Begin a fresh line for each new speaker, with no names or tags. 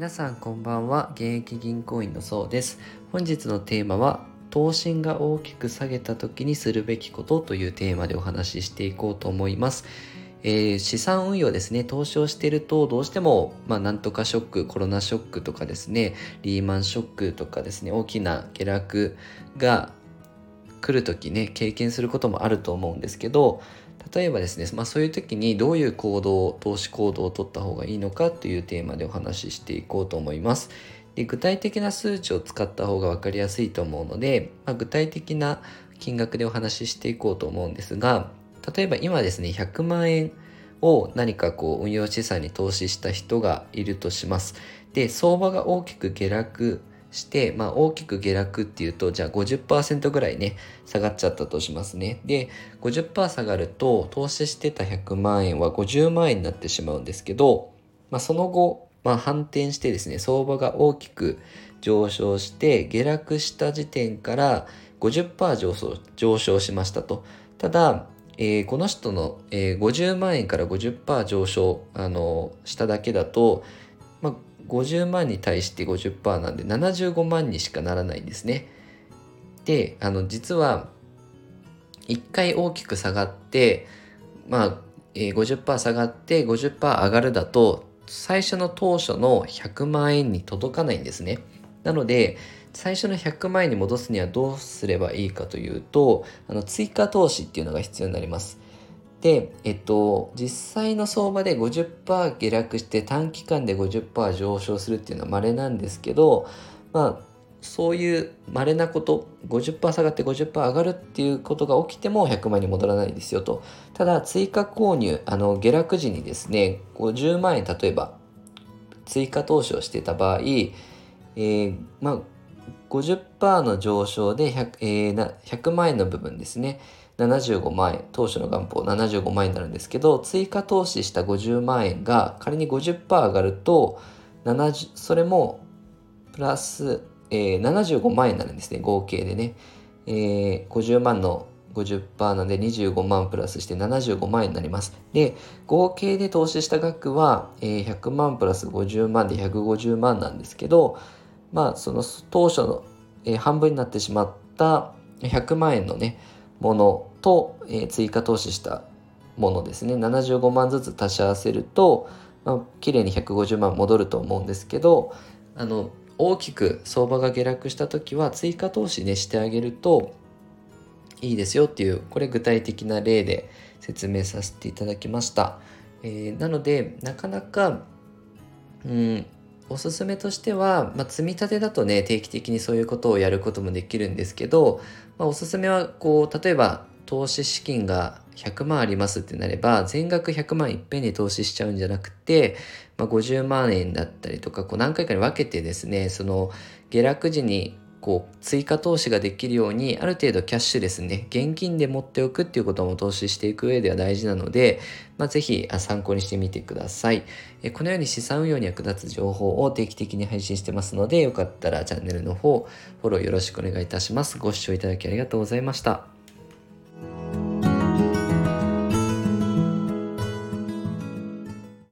皆さんこんばんは。現役銀行員のそうです。本日のテーマは投信が大きく下げた時にするべきことというテーマでお話ししていこうと思います。えー、資産運用ですね、投資をしていると、どうしても、まあ、なんとかショック、コロナショックとかですね、リーマンショックとかですね、大きな下落が来る時ね、経験することもあると思うんですけど、例えばですね、まあ、そういう時にどういう行動投資行動を取った方がいいのかというテーマでお話ししていこうと思います。で具体的な数値を使った方が分かりやすいと思うので、まあ、具体的な金額でお話ししていこうと思うんですが例えば今ですね100万円を何かこう運用資産に投資した人がいるとします。で相場が大きく下落して、まあ、大きく下落っていうと、じゃあ50%ぐらいね、下がっちゃったとしますね。で、50%下がると、投資してた100万円は50万円になってしまうんですけど、まあ、その後、まあ、反転してですね、相場が大きく上昇して、下落した時点から50%上昇上昇しましたと。ただ、えー、この人の、えー、50万円から50%上昇、あのしただけだと、まあ、50万に対して50%なんで75万にしかならないんですね。であの実は1回大きく下がってまあ、えー、50%下がって50%上がるだと最初の当初の100万円に届かないんですね。なので最初の100万円に戻すにはどうすればいいかというとあの追加投資っていうのが必要になります。で、えっと、実際の相場で50%下落して短期間で50%上昇するっていうのは稀なんですけど、まあ、そういう稀なこと、50%下がって50%上がるっていうことが起きても100万に戻らないですよと。ただ、追加購入、あの、下落時にですね、50万円、例えば、追加投資をしてた場合、えー、まあ、50%の上昇で 100,、えー、100万円の部分ですね。75万円、当初の元本75万円になるんですけど、追加投資した50万円が仮に50%上がると、70それもプラス、えー、75万円になるんですね、合計でね。えー、50万の50%なんで25万プラスして75万円になります。で、合計で投資した額は、えー、100万プラス50万で150万なんですけど、まあ、その当初の、えー、半分になってしまった100万円のね、ものと、えー、追加投資したものですね。75万ずつ足し合わせると、まあ、綺麗に150万戻ると思うんですけどあの大きく相場が下落した時は追加投資ねしてあげるといいですよっていうこれ具体的な例で説明させていただきました、えー、なのでなかなかうんおすすめとしては、まあ、積み立てだとね定期的にそういうことをやることもできるんですけど、まあ、おすすめはこう例えば投資資金が100万ありますってなれば全額100万いっぺんに投資しちゃうんじゃなくて、まあ、50万円だったりとかこう何回かに分けてですねその下落時にこう追加投資ができるようにある程度キャッシュですね現金で持っておくっていうことも投資していく上では大事なので、まあ、ぜひ参考にしてみてください。えこのように資産運用に役立つ情報を定期的に配信してますのでよかったらチャンネルの方フォローよろしくお願いいたします。ご視聴いただきありがとうございました。